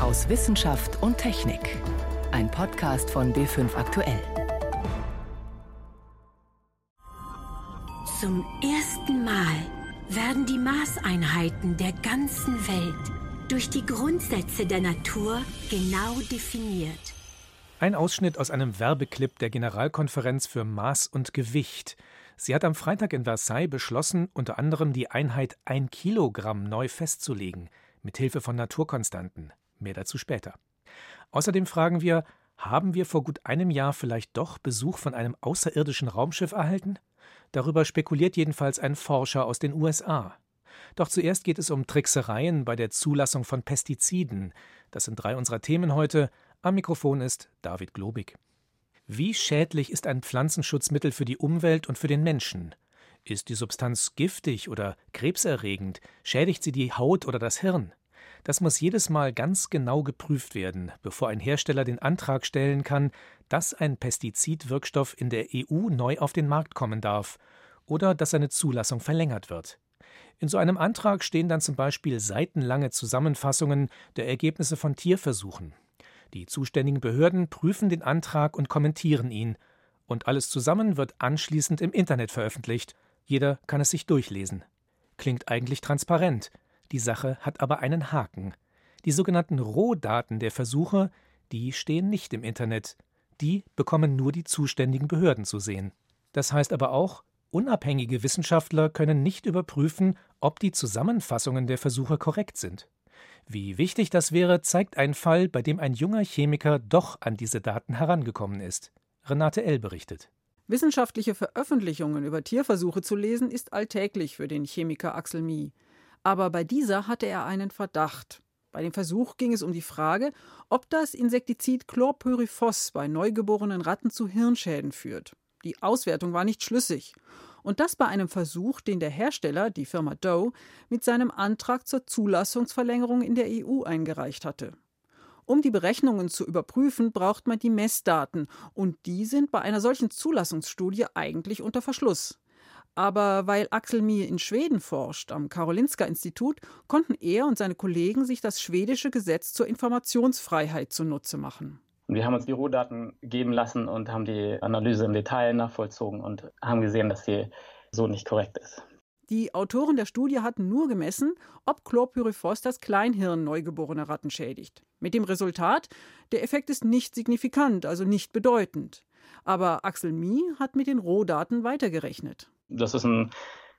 aus Wissenschaft und Technik. Ein Podcast von B5 Aktuell. Zum ersten Mal werden die Maßeinheiten der ganzen Welt durch die Grundsätze der Natur genau definiert. Ein Ausschnitt aus einem Werbeclip der Generalkonferenz für Maß und Gewicht. Sie hat am Freitag in Versailles beschlossen, unter anderem die Einheit ein Kilogramm neu festzulegen, mit Hilfe von Naturkonstanten. Mehr dazu später. Außerdem fragen wir, haben wir vor gut einem Jahr vielleicht doch Besuch von einem außerirdischen Raumschiff erhalten? Darüber spekuliert jedenfalls ein Forscher aus den USA. Doch zuerst geht es um Tricksereien bei der Zulassung von Pestiziden. Das sind drei unserer Themen heute. Am Mikrofon ist David Globig. Wie schädlich ist ein Pflanzenschutzmittel für die Umwelt und für den Menschen? Ist die Substanz giftig oder krebserregend? Schädigt sie die Haut oder das Hirn? Das muss jedes Mal ganz genau geprüft werden, bevor ein Hersteller den Antrag stellen kann, dass ein Pestizidwirkstoff in der EU neu auf den Markt kommen darf oder dass seine Zulassung verlängert wird. In so einem Antrag stehen dann zum Beispiel seitenlange Zusammenfassungen der Ergebnisse von Tierversuchen. Die zuständigen Behörden prüfen den Antrag und kommentieren ihn, und alles zusammen wird anschließend im Internet veröffentlicht. Jeder kann es sich durchlesen. Klingt eigentlich transparent, die Sache hat aber einen Haken. Die sogenannten Rohdaten der Versuche, die stehen nicht im Internet. Die bekommen nur die zuständigen Behörden zu sehen. Das heißt aber auch, unabhängige Wissenschaftler können nicht überprüfen, ob die Zusammenfassungen der Versuche korrekt sind. Wie wichtig das wäre, zeigt ein Fall, bei dem ein junger Chemiker doch an diese Daten herangekommen ist. Renate L. berichtet. Wissenschaftliche Veröffentlichungen über Tierversuche zu lesen, ist alltäglich für den Chemiker Axel Mie. Aber bei dieser hatte er einen Verdacht. Bei dem Versuch ging es um die Frage, ob das Insektizid Chlorpyrifos bei neugeborenen Ratten zu Hirnschäden führt. Die Auswertung war nicht schlüssig. Und das bei einem Versuch, den der Hersteller, die Firma Doe, mit seinem Antrag zur Zulassungsverlängerung in der EU eingereicht hatte. Um die Berechnungen zu überprüfen, braucht man die Messdaten, und die sind bei einer solchen Zulassungsstudie eigentlich unter Verschluss. Aber weil Axel Mie in Schweden forscht, am Karolinska-Institut, konnten er und seine Kollegen sich das schwedische Gesetz zur Informationsfreiheit zunutze machen. Wir haben uns die Rohdaten geben lassen und haben die Analyse im Detail nachvollzogen und haben gesehen, dass sie so nicht korrekt ist. Die Autoren der Studie hatten nur gemessen, ob Chlorpyrifos das Kleinhirn neugeborener Ratten schädigt. Mit dem Resultat, der Effekt ist nicht signifikant, also nicht bedeutend. Aber Axel Mie hat mit den Rohdaten weitergerechnet. Das ist ein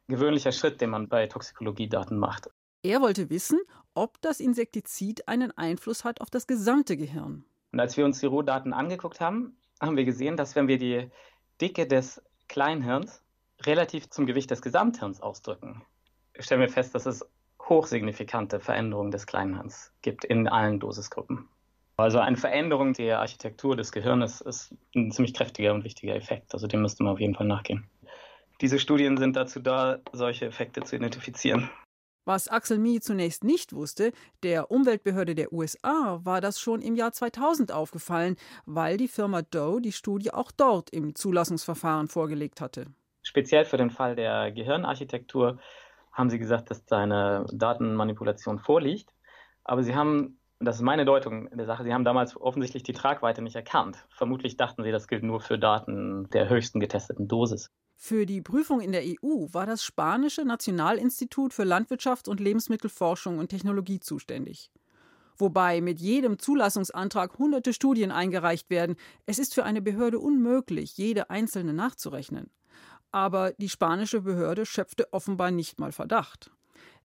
gewöhnlicher Schritt, den man bei Toxikologiedaten macht. Er wollte wissen, ob das Insektizid einen Einfluss hat auf das gesamte Gehirn. Und als wir uns die Rohdaten angeguckt haben, haben wir gesehen, dass wenn wir die Dicke des Kleinhirns relativ zum Gewicht des Gesamthirns ausdrücken, stellen wir fest, dass es hochsignifikante Veränderungen des Kleinhirns gibt in allen Dosisgruppen. Also eine Veränderung der Architektur des Gehirns ist ein ziemlich kräftiger und wichtiger Effekt. Also dem müsste man auf jeden Fall nachgehen. Diese Studien sind dazu da, solche Effekte zu identifizieren. Was Axel Mie zunächst nicht wusste, der Umweltbehörde der USA war das schon im Jahr 2000 aufgefallen, weil die Firma Doe die Studie auch dort im Zulassungsverfahren vorgelegt hatte. Speziell für den Fall der Gehirnarchitektur haben sie gesagt, dass da eine Datenmanipulation vorliegt. Aber sie haben, das ist meine Deutung der Sache, sie haben damals offensichtlich die Tragweite nicht erkannt. Vermutlich dachten sie, das gilt nur für Daten der höchsten getesteten Dosis. Für die Prüfung in der EU war das spanische Nationalinstitut für Landwirtschaft und Lebensmittelforschung und Technologie zuständig. Wobei mit jedem Zulassungsantrag hunderte Studien eingereicht werden. Es ist für eine Behörde unmöglich, jede einzelne nachzurechnen. Aber die spanische Behörde schöpfte offenbar nicht mal Verdacht.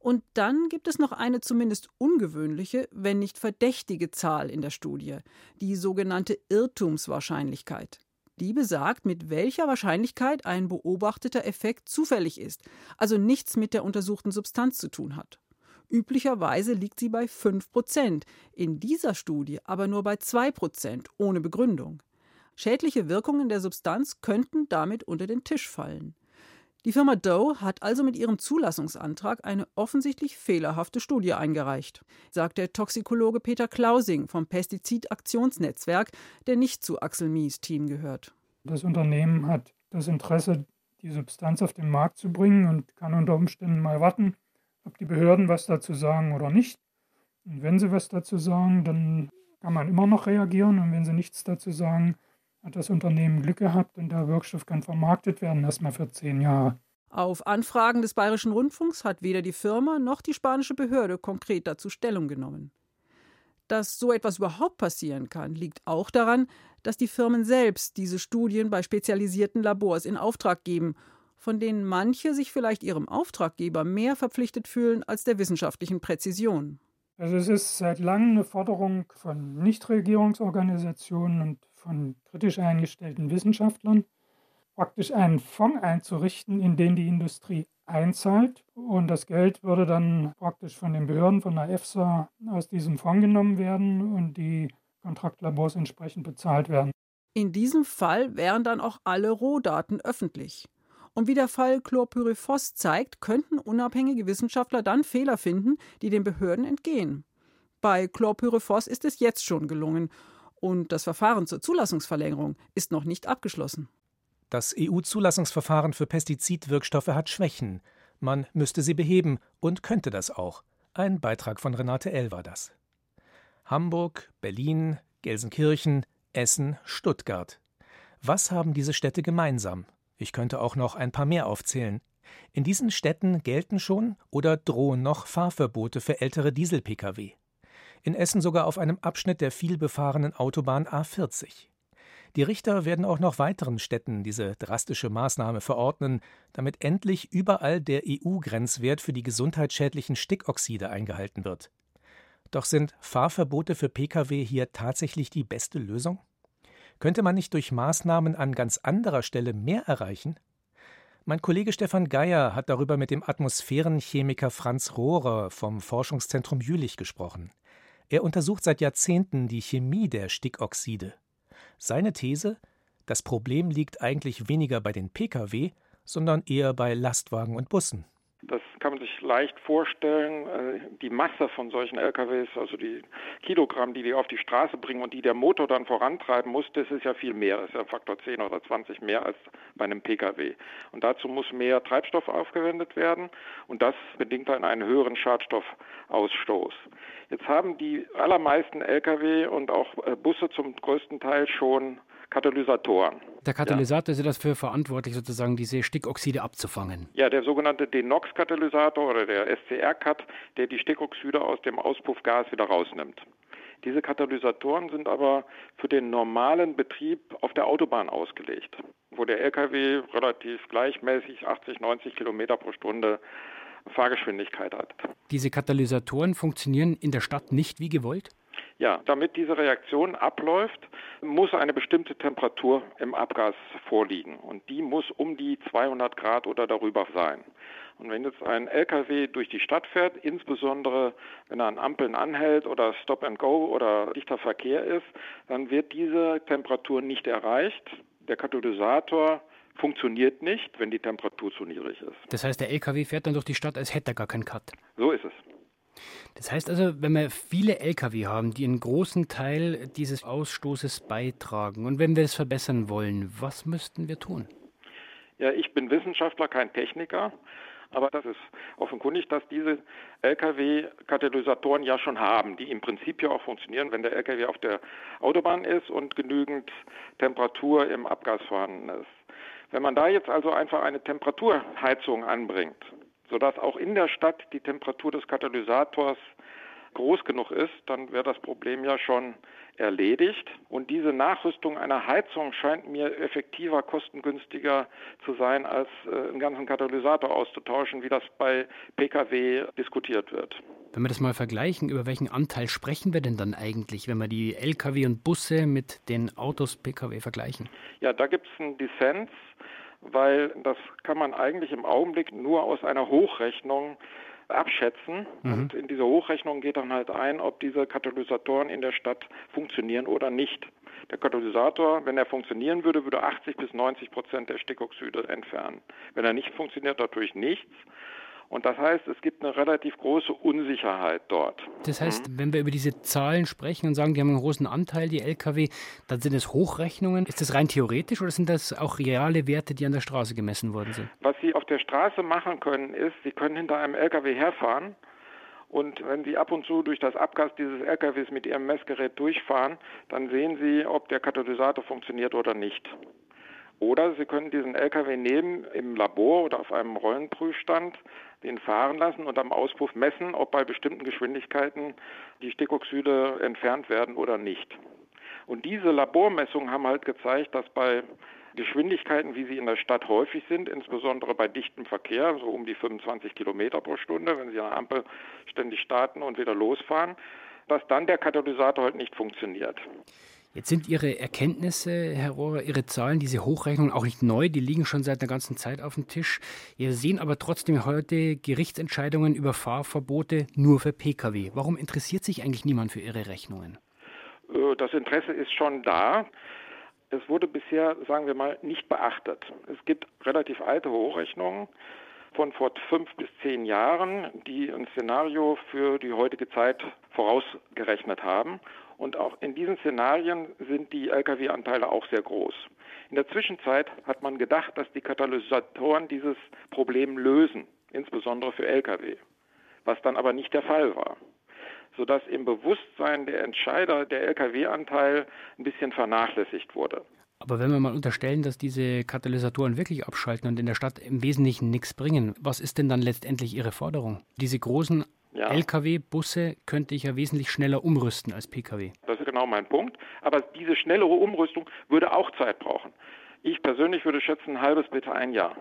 Und dann gibt es noch eine zumindest ungewöhnliche, wenn nicht verdächtige Zahl in der Studie, die sogenannte Irrtumswahrscheinlichkeit. Die besagt, mit welcher Wahrscheinlichkeit ein beobachteter Effekt zufällig ist, also nichts mit der untersuchten Substanz zu tun hat. Üblicherweise liegt sie bei 5 Prozent, in dieser Studie aber nur bei 2 Prozent, ohne Begründung. Schädliche Wirkungen der Substanz könnten damit unter den Tisch fallen. Die Firma Doe hat also mit ihrem Zulassungsantrag eine offensichtlich fehlerhafte Studie eingereicht, sagt der Toxikologe Peter Klausing vom Pestizidaktionsnetzwerk, der nicht zu Axel Mies Team gehört. Das Unternehmen hat das Interesse, die Substanz auf den Markt zu bringen und kann unter Umständen mal warten, ob die Behörden was dazu sagen oder nicht. Und wenn sie was dazu sagen, dann kann man immer noch reagieren. Und wenn sie nichts dazu sagen, hat das Unternehmen Glück gehabt und der Wirkstoff kann vermarktet werden, erstmal für zehn Jahre. Auf Anfragen des Bayerischen Rundfunks hat weder die Firma noch die spanische Behörde konkret dazu Stellung genommen. Dass so etwas überhaupt passieren kann, liegt auch daran, dass die Firmen selbst diese Studien bei spezialisierten Labors in Auftrag geben, von denen manche sich vielleicht ihrem Auftraggeber mehr verpflichtet fühlen als der wissenschaftlichen Präzision. Also es ist seit langem eine Forderung von Nichtregierungsorganisationen und von kritisch eingestellten Wissenschaftlern, praktisch einen Fonds einzurichten, in den die Industrie einzahlt. Und das Geld würde dann praktisch von den Behörden, von der EFSA aus diesem Fonds genommen werden und die Kontraktlabors entsprechend bezahlt werden. In diesem Fall wären dann auch alle Rohdaten öffentlich. Und wie der Fall Chlorpyrifos zeigt, könnten unabhängige Wissenschaftler dann Fehler finden, die den Behörden entgehen. Bei Chlorpyrifos ist es jetzt schon gelungen. Und das Verfahren zur Zulassungsverlängerung ist noch nicht abgeschlossen. Das EU-Zulassungsverfahren für Pestizidwirkstoffe hat Schwächen. Man müsste sie beheben und könnte das auch. Ein Beitrag von Renate L. war das. Hamburg, Berlin, Gelsenkirchen, Essen, Stuttgart. Was haben diese Städte gemeinsam? Ich könnte auch noch ein paar mehr aufzählen. In diesen Städten gelten schon oder drohen noch Fahrverbote für ältere Diesel-Pkw. In Essen sogar auf einem Abschnitt der vielbefahrenen Autobahn A40. Die Richter werden auch noch weiteren Städten diese drastische Maßnahme verordnen, damit endlich überall der EU-Grenzwert für die gesundheitsschädlichen Stickoxide eingehalten wird. Doch sind Fahrverbote für Pkw hier tatsächlich die beste Lösung? Könnte man nicht durch Maßnahmen an ganz anderer Stelle mehr erreichen? Mein Kollege Stefan Geier hat darüber mit dem Atmosphärenchemiker Franz Rohrer vom Forschungszentrum Jülich gesprochen. Er untersucht seit Jahrzehnten die Chemie der Stickoxide. Seine These: Das Problem liegt eigentlich weniger bei den Pkw, sondern eher bei Lastwagen und Bussen. Das kann man sich leicht vorstellen. Äh, die Masse von solchen LKWs, also die Kilogramm, die die auf die Straße bringen und die der Motor dann vorantreiben muss, das ist ja viel mehr. Das ist ja Faktor 10 oder 20 mehr als bei einem Pkw. Und dazu muss mehr Treibstoff aufgewendet werden und das bedingt dann einen höheren Schadstoffausstoß. Jetzt haben die allermeisten Lkw und auch äh, Busse zum größten Teil schon Katalysatoren. Der Katalysator ja. ist dafür verantwortlich, sozusagen diese Stickoxide abzufangen. Ja, der sogenannte Denox-Katalysator oder der SCR-Cut, der die Stickoxide aus dem Auspuffgas wieder rausnimmt. Diese Katalysatoren sind aber für den normalen Betrieb auf der Autobahn ausgelegt, wo der LKW relativ gleichmäßig 80, 90 Kilometer pro Stunde Fahrgeschwindigkeit hat. Diese Katalysatoren funktionieren in der Stadt nicht wie gewollt? Ja, damit diese Reaktion abläuft, muss eine bestimmte Temperatur im Abgas vorliegen. Und die muss um die 200 Grad oder darüber sein. Und wenn jetzt ein LKW durch die Stadt fährt, insbesondere wenn er an Ampeln anhält oder Stop and Go oder dichter Verkehr ist, dann wird diese Temperatur nicht erreicht. Der Katalysator funktioniert nicht, wenn die Temperatur zu niedrig ist. Das heißt, der LKW fährt dann durch die Stadt, als hätte er gar keinen Cut. So ist es. Das heißt also, wenn wir viele Lkw haben, die einen großen Teil dieses Ausstoßes beitragen und wenn wir es verbessern wollen, was müssten wir tun? Ja, ich bin Wissenschaftler, kein Techniker. Aber das ist offenkundig, dass diese Lkw-Katalysatoren ja schon haben, die im Prinzip ja auch funktionieren, wenn der Lkw auf der Autobahn ist und genügend Temperatur im Abgas vorhanden ist. Wenn man da jetzt also einfach eine Temperaturheizung anbringt, sodass auch in der Stadt die Temperatur des Katalysators groß genug ist, dann wäre das Problem ja schon erledigt. Und diese Nachrüstung einer Heizung scheint mir effektiver, kostengünstiger zu sein, als äh, einen ganzen Katalysator auszutauschen, wie das bei Pkw diskutiert wird. Wenn wir das mal vergleichen, über welchen Anteil sprechen wir denn dann eigentlich, wenn wir die Lkw und Busse mit den Autos Pkw vergleichen? Ja, da gibt es einen Dissens, weil das kann man eigentlich im Augenblick nur aus einer Hochrechnung abschätzen. Mhm. Und in dieser Hochrechnung geht dann halt ein, ob diese Katalysatoren in der Stadt funktionieren oder nicht. Der Katalysator, wenn er funktionieren würde, würde 80 bis 90 Prozent der Stickoxide entfernen. Wenn er nicht funktioniert, natürlich nichts. Und das heißt, es gibt eine relativ große Unsicherheit dort. Das heißt, mhm. wenn wir über diese Zahlen sprechen und sagen, die haben einen großen Anteil, die Lkw, dann sind es Hochrechnungen. Ist das rein theoretisch oder sind das auch reale Werte, die an der Straße gemessen worden sind? Was Sie auf der Straße machen können, ist, Sie können hinter einem Lkw herfahren Und wenn Sie ab und zu durch das Abgas dieses LKWs mit Ihrem Messgerät durchfahren, dann sehen Sie, ob der Katalysator funktioniert oder nicht. Oder Sie können diesen LKW nehmen im Labor oder auf einem Rollenprüfstand, den fahren lassen und am Auspuff messen, ob bei bestimmten Geschwindigkeiten die Stickoxide entfernt werden oder nicht. Und diese Labormessungen haben halt gezeigt, dass bei Geschwindigkeiten, wie sie in der Stadt häufig sind, insbesondere bei dichtem Verkehr, so um die 25 Kilometer pro Stunde, wenn Sie der Ampel ständig starten und wieder losfahren, dass dann der Katalysator halt nicht funktioniert. Jetzt sind Ihre Erkenntnisse, Herr Rohrer, Ihre Zahlen, diese Hochrechnungen auch nicht neu, die liegen schon seit einer ganzen Zeit auf dem Tisch. Wir sehen aber trotzdem heute Gerichtsentscheidungen über Fahrverbote nur für Pkw. Warum interessiert sich eigentlich niemand für Ihre Rechnungen? Äh, das Interesse ist schon da es wurde bisher, sagen wir mal, nicht beachtet. Es gibt relativ alte Hochrechnungen von vor fünf bis zehn Jahren, die ein Szenario für die heutige Zeit vorausgerechnet haben. Und auch in diesen Szenarien sind die Lkw-Anteile auch sehr groß. In der Zwischenzeit hat man gedacht, dass die Katalysatoren dieses Problem lösen, insbesondere für Lkw, was dann aber nicht der Fall war sodass im Bewusstsein der Entscheider der Lkw-Anteil ein bisschen vernachlässigt wurde. Aber wenn wir mal unterstellen, dass diese Katalysatoren wirklich abschalten und in der Stadt im Wesentlichen nichts bringen, was ist denn dann letztendlich Ihre Forderung? Diese großen ja. Lkw-Busse könnte ich ja wesentlich schneller umrüsten als Pkw. Das ist genau mein Punkt. Aber diese schnellere Umrüstung würde auch Zeit brauchen. Ich persönlich würde schätzen, ein halbes bitte ein Jahr.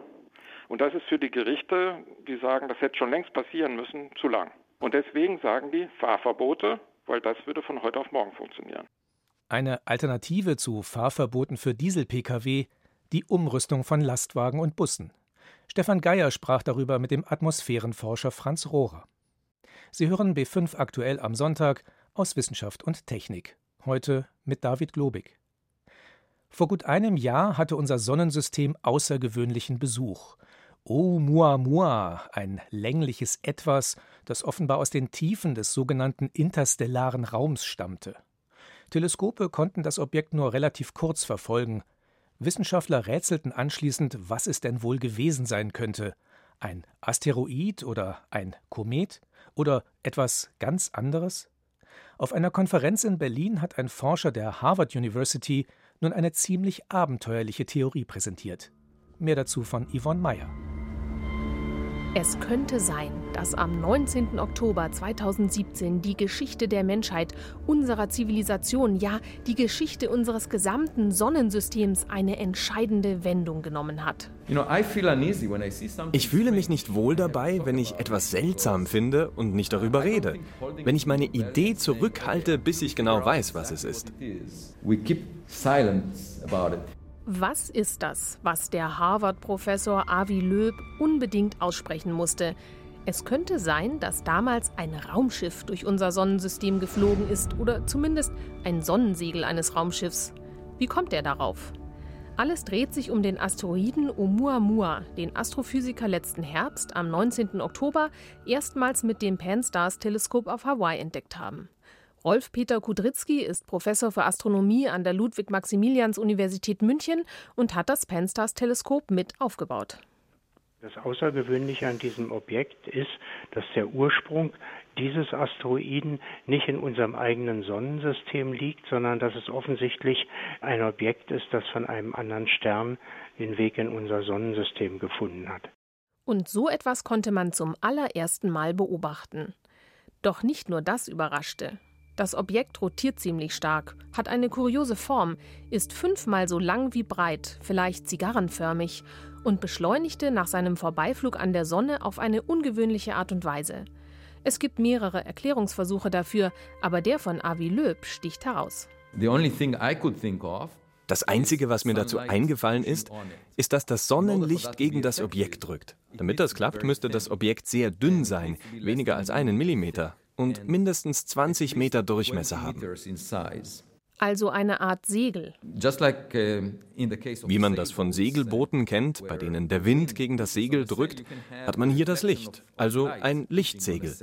Und das ist für die Gerichte, die sagen, das hätte schon längst passieren müssen, zu lang. Und deswegen sagen die Fahrverbote, weil das würde von heute auf morgen funktionieren. Eine Alternative zu Fahrverboten für Diesel-Pkw, die Umrüstung von Lastwagen und Bussen. Stefan Geier sprach darüber mit dem Atmosphärenforscher Franz Rohrer. Sie hören B5 aktuell am Sonntag aus Wissenschaft und Technik. Heute mit David Globig. Vor gut einem Jahr hatte unser Sonnensystem außergewöhnlichen Besuch. Oumuamua, ein längliches Etwas, das offenbar aus den Tiefen des sogenannten interstellaren Raums stammte. Teleskope konnten das Objekt nur relativ kurz verfolgen. Wissenschaftler rätselten anschließend, was es denn wohl gewesen sein könnte. Ein Asteroid oder ein Komet oder etwas ganz anderes? Auf einer Konferenz in Berlin hat ein Forscher der Harvard University nun eine ziemlich abenteuerliche Theorie präsentiert. Mehr dazu von Yvonne Meyer. Es könnte sein, dass am 19. Oktober 2017 die Geschichte der Menschheit, unserer Zivilisation, ja die Geschichte unseres gesamten Sonnensystems eine entscheidende Wendung genommen hat. Ich fühle mich nicht wohl dabei, wenn ich etwas seltsam finde und nicht darüber rede. Wenn ich meine Idee zurückhalte, bis ich genau weiß, was es ist. Was ist das, was der Harvard-Professor Avi Loeb unbedingt aussprechen musste? Es könnte sein, dass damals ein Raumschiff durch unser Sonnensystem geflogen ist oder zumindest ein Sonnensegel eines Raumschiffs. Wie kommt er darauf? Alles dreht sich um den Asteroiden Oumuamua, den Astrophysiker letzten Herbst am 19. Oktober erstmals mit dem Pan-STARRS-Teleskop auf Hawaii entdeckt haben. Rolf-Peter Kudrycki ist Professor für Astronomie an der Ludwig-Maximilians-Universität München und hat das Pan-STARRS-Teleskop mit aufgebaut. Das Außergewöhnliche an diesem Objekt ist, dass der Ursprung dieses Asteroiden nicht in unserem eigenen Sonnensystem liegt, sondern dass es offensichtlich ein Objekt ist, das von einem anderen Stern den Weg in unser Sonnensystem gefunden hat. Und so etwas konnte man zum allerersten Mal beobachten. Doch nicht nur das überraschte. Das Objekt rotiert ziemlich stark, hat eine kuriose Form, ist fünfmal so lang wie breit, vielleicht zigarrenförmig, und beschleunigte nach seinem Vorbeiflug an der Sonne auf eine ungewöhnliche Art und Weise. Es gibt mehrere Erklärungsversuche dafür, aber der von Avi Loeb sticht heraus. Das Einzige, was mir dazu eingefallen ist, ist, dass das Sonnenlicht gegen das Objekt drückt. Damit das klappt, müsste das Objekt sehr dünn sein, weniger als einen Millimeter und mindestens 20 Meter Durchmesser haben. Also eine Art Segel. Uh, Wie man das von Segelbooten kennt, bei denen der Wind gegen das Segel drückt, hat man hier das Licht, also ein Lichtsegel.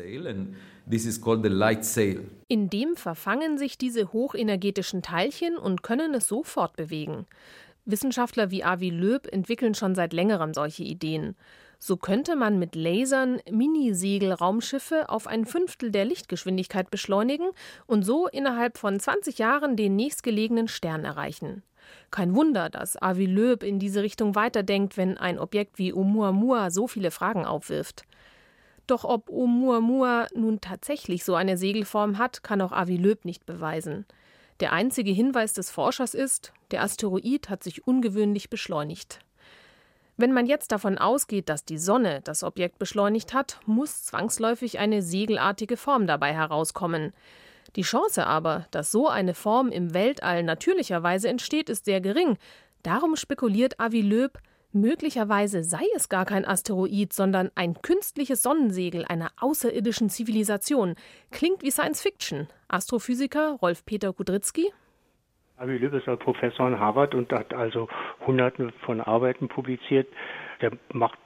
In dem verfangen sich diese hochenergetischen Teilchen und können es so fortbewegen. Wissenschaftler wie Avi Loeb entwickeln schon seit längerem solche Ideen. So könnte man mit Lasern Mini-Segelraumschiffe auf ein Fünftel der Lichtgeschwindigkeit beschleunigen und so innerhalb von 20 Jahren den nächstgelegenen Stern erreichen. Kein Wunder, dass Avi Loeb in diese Richtung weiterdenkt, wenn ein Objekt wie Oumuamua so viele Fragen aufwirft. Doch ob Oumuamua nun tatsächlich so eine Segelform hat, kann auch Avi Loeb nicht beweisen. Der einzige Hinweis des Forschers ist, der Asteroid hat sich ungewöhnlich beschleunigt. Wenn man jetzt davon ausgeht, dass die Sonne das Objekt beschleunigt hat, muss zwangsläufig eine segelartige Form dabei herauskommen. Die Chance aber, dass so eine Form im Weltall natürlicherweise entsteht, ist sehr gering. Darum spekuliert Avi Loeb, möglicherweise sei es gar kein Asteroid, sondern ein künstliches Sonnensegel einer außerirdischen Zivilisation. Klingt wie Science Fiction. Astrophysiker Rolf Peter Kudrycki Avi Löb ist ein Professor in Harvard und hat also hunderte von Arbeiten publiziert. Der macht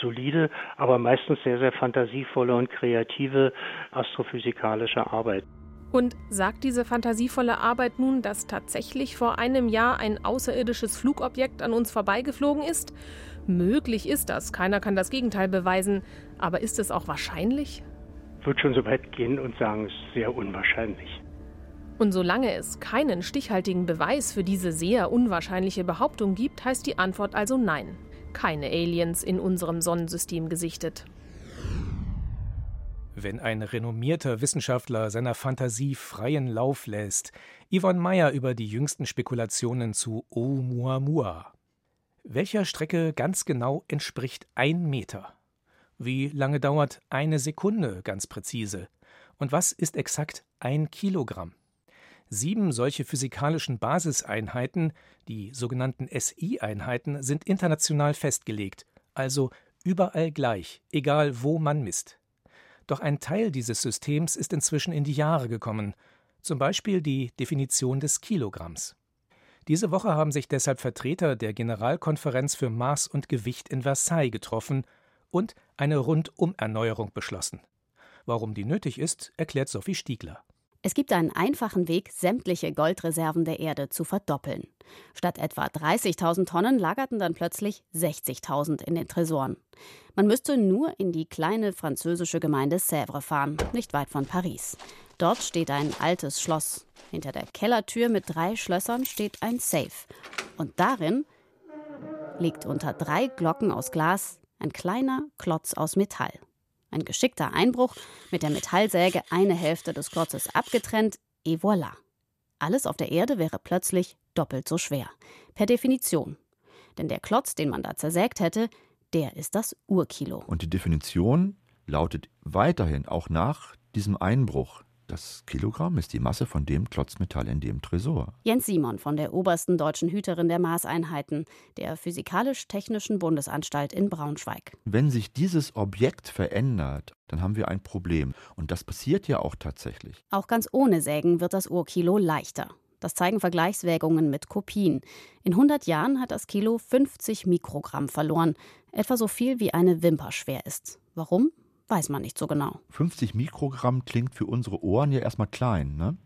solide, aber meistens sehr, sehr fantasievolle und kreative astrophysikalische Arbeit. Und sagt diese fantasievolle Arbeit nun, dass tatsächlich vor einem Jahr ein außerirdisches Flugobjekt an uns vorbeigeflogen ist? Möglich ist das, keiner kann das Gegenteil beweisen, aber ist es auch wahrscheinlich? Ich würde schon so weit gehen und sagen, es ist sehr unwahrscheinlich. Und solange es keinen stichhaltigen Beweis für diese sehr unwahrscheinliche Behauptung gibt, heißt die Antwort also nein. Keine Aliens in unserem Sonnensystem gesichtet. Wenn ein renommierter Wissenschaftler seiner Fantasie freien Lauf lässt. Yvonne Meyer über die jüngsten Spekulationen zu Oumuamua. Welcher Strecke ganz genau entspricht ein Meter? Wie lange dauert eine Sekunde ganz präzise? Und was ist exakt ein Kilogramm? Sieben solche physikalischen Basiseinheiten, die sogenannten SI-Einheiten, sind international festgelegt, also überall gleich, egal wo man misst. Doch ein Teil dieses Systems ist inzwischen in die Jahre gekommen, zum Beispiel die Definition des Kilogramms. Diese Woche haben sich deshalb Vertreter der Generalkonferenz für Maß und Gewicht in Versailles getroffen und eine Rundumerneuerung beschlossen. Warum die nötig ist, erklärt Sophie Stiegler. Es gibt einen einfachen Weg, sämtliche Goldreserven der Erde zu verdoppeln. Statt etwa 30.000 Tonnen lagerten dann plötzlich 60.000 in den Tresoren. Man müsste nur in die kleine französische Gemeinde Sèvres fahren, nicht weit von Paris. Dort steht ein altes Schloss. Hinter der Kellertür mit drei Schlössern steht ein Safe. Und darin liegt unter drei Glocken aus Glas ein kleiner Klotz aus Metall. Ein geschickter Einbruch, mit der Metallsäge eine Hälfte des Klotzes abgetrennt, et voilà. Alles auf der Erde wäre plötzlich doppelt so schwer. Per Definition. Denn der Klotz, den man da zersägt hätte, der ist das Urkilo. Und die Definition lautet weiterhin auch nach diesem Einbruch das Kilogramm ist die Masse von dem Klotzmetall in dem Tresor. Jens Simon von der obersten deutschen Hüterin der Maßeinheiten, der Physikalisch-Technischen Bundesanstalt in Braunschweig. Wenn sich dieses Objekt verändert, dann haben wir ein Problem. Und das passiert ja auch tatsächlich. Auch ganz ohne Sägen wird das Urkilo leichter. Das zeigen Vergleichswägungen mit Kopien. In 100 Jahren hat das Kilo 50 Mikrogramm verloren, etwa so viel wie eine Wimper schwer ist. Warum? Weiß man nicht so genau. 50 Mikrogramm klingt für unsere Ohren ja erstmal klein, ne?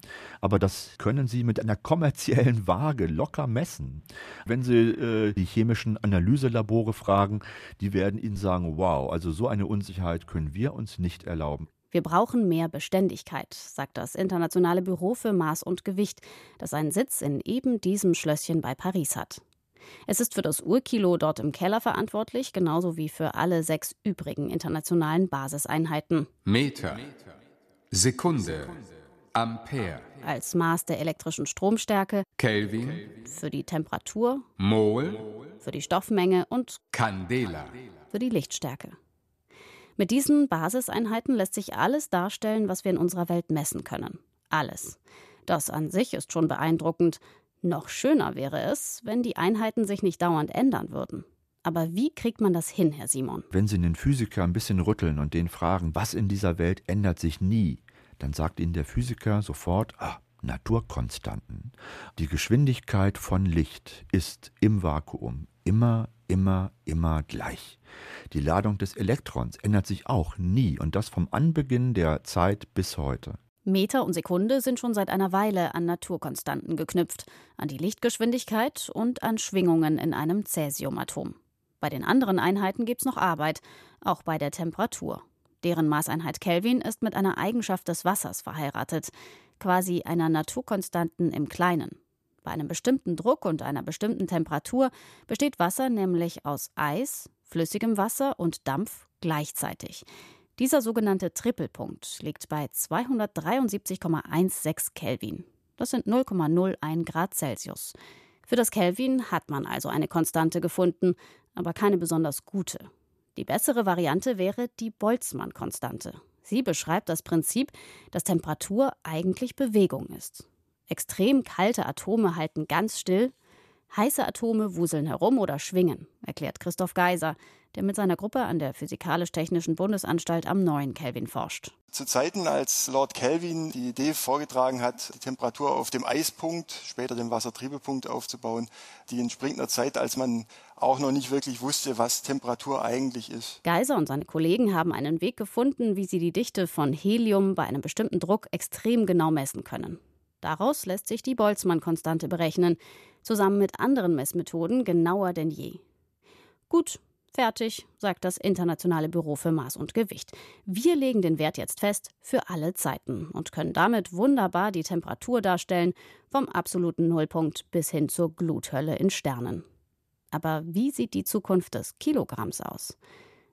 aber das können Sie mit einer kommerziellen Waage locker messen. Wenn Sie äh, die chemischen Analyselabore fragen, die werden Ihnen sagen, wow, also so eine Unsicherheit können wir uns nicht erlauben. Wir brauchen mehr Beständigkeit, sagt das Internationale Büro für Maß und Gewicht, das seinen Sitz in eben diesem Schlösschen bei Paris hat. Es ist für das Urkilo dort im Keller verantwortlich, genauso wie für alle sechs übrigen internationalen Basiseinheiten. Meter, Sekunde, Ampere. Als Maß der elektrischen Stromstärke, Kelvin, für die Temperatur, Mol, für die Stoffmenge und Candela, für die Lichtstärke. Mit diesen Basiseinheiten lässt sich alles darstellen, was wir in unserer Welt messen können. Alles. Das an sich ist schon beeindruckend, noch schöner wäre es, wenn die Einheiten sich nicht dauernd ändern würden. Aber wie kriegt man das hin, Herr Simon? Wenn Sie einen Physiker ein bisschen rütteln und den fragen, was in dieser Welt ändert sich nie, dann sagt Ihnen der Physiker sofort, ah, Naturkonstanten. Die Geschwindigkeit von Licht ist im Vakuum immer, immer, immer gleich. Die Ladung des Elektrons ändert sich auch nie und das vom Anbeginn der Zeit bis heute. Meter und Sekunde sind schon seit einer Weile an Naturkonstanten geknüpft, an die Lichtgeschwindigkeit und an Schwingungen in einem Cäsiumatom. Bei den anderen Einheiten gibt es noch Arbeit, auch bei der Temperatur. Deren Maßeinheit Kelvin ist mit einer Eigenschaft des Wassers verheiratet, quasi einer Naturkonstanten im Kleinen. Bei einem bestimmten Druck und einer bestimmten Temperatur besteht Wasser nämlich aus Eis, flüssigem Wasser und Dampf gleichzeitig. Dieser sogenannte Trippelpunkt liegt bei 273,16 Kelvin. Das sind 0,01 Grad Celsius. Für das Kelvin hat man also eine Konstante gefunden, aber keine besonders gute. Die bessere Variante wäre die Boltzmann-Konstante. Sie beschreibt das Prinzip, dass Temperatur eigentlich Bewegung ist. Extrem kalte Atome halten ganz still, heiße Atome wuseln herum oder schwingen, erklärt Christoph Geiser, der mit seiner Gruppe an der Physikalisch-Technischen Bundesanstalt am neuen Kelvin forscht. Zu Zeiten, als Lord Kelvin die Idee vorgetragen hat, die Temperatur auf dem Eispunkt, später dem Wassertriebepunkt aufzubauen, die entspringt einer Zeit, als man auch noch nicht wirklich wusste, was Temperatur eigentlich ist. Geiser und seine Kollegen haben einen Weg gefunden, wie sie die Dichte von Helium bei einem bestimmten Druck extrem genau messen können. Daraus lässt sich die Boltzmann-Konstante berechnen, zusammen mit anderen Messmethoden genauer denn je. Gut, fertig, sagt das Internationale Büro für Maß und Gewicht. Wir legen den Wert jetzt fest für alle Zeiten und können damit wunderbar die Temperatur darstellen, vom absoluten Nullpunkt bis hin zur Gluthölle in Sternen. Aber wie sieht die Zukunft des Kilogramms aus?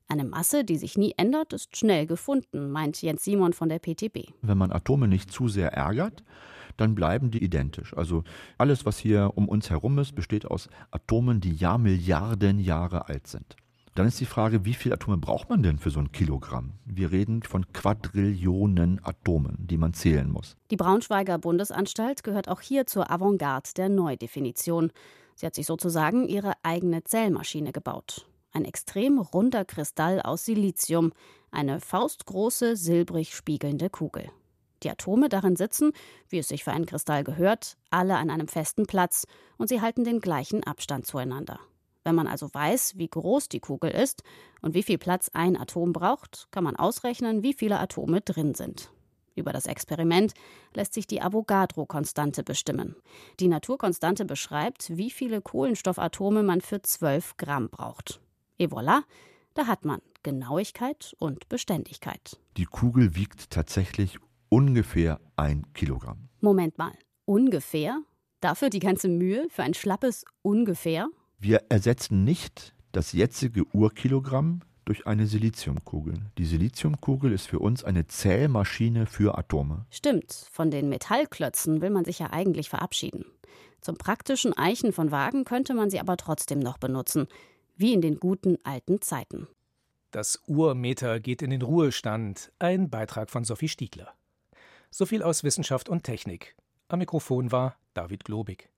Eine Masse, die sich nie ändert, ist schnell gefunden, meint Jens Simon von der PTB. Wenn man Atome nicht zu sehr ärgert, dann bleiben die identisch. Also alles, was hier um uns herum ist, besteht aus Atomen, die Jahrmilliarden Jahre alt sind. Dann ist die Frage, wie viele Atome braucht man denn für so ein Kilogramm? Wir reden von Quadrillionen Atomen, die man zählen muss. Die Braunschweiger Bundesanstalt gehört auch hier zur Avantgarde der Neudefinition. Sie hat sich sozusagen ihre eigene Zählmaschine gebaut. Ein extrem runder Kristall aus Silizium, eine faustgroße, silbrig spiegelnde Kugel. Die Atome darin sitzen, wie es sich für einen Kristall gehört, alle an einem festen Platz und sie halten den gleichen Abstand zueinander. Wenn man also weiß, wie groß die Kugel ist und wie viel Platz ein Atom braucht, kann man ausrechnen, wie viele Atome drin sind. Über das Experiment lässt sich die Avogadro-Konstante bestimmen. Die Naturkonstante beschreibt, wie viele Kohlenstoffatome man für 12 Gramm braucht. Et voilà, da hat man Genauigkeit und Beständigkeit. Die Kugel wiegt tatsächlich ungefähr ein Kilogramm. Moment mal, ungefähr? Dafür die ganze Mühe für ein schlappes ungefähr? Wir ersetzen nicht das jetzige Urkilogramm durch eine Siliziumkugel. Die Siliziumkugel ist für uns eine Zählmaschine für Atome. Stimmt, von den Metallklötzen will man sich ja eigentlich verabschieden. Zum praktischen Eichen von Wagen könnte man sie aber trotzdem noch benutzen, wie in den guten alten Zeiten. Das Urmeter geht in den Ruhestand. Ein Beitrag von Sophie Stiegler. So viel aus Wissenschaft und Technik. Am Mikrofon war David Globig.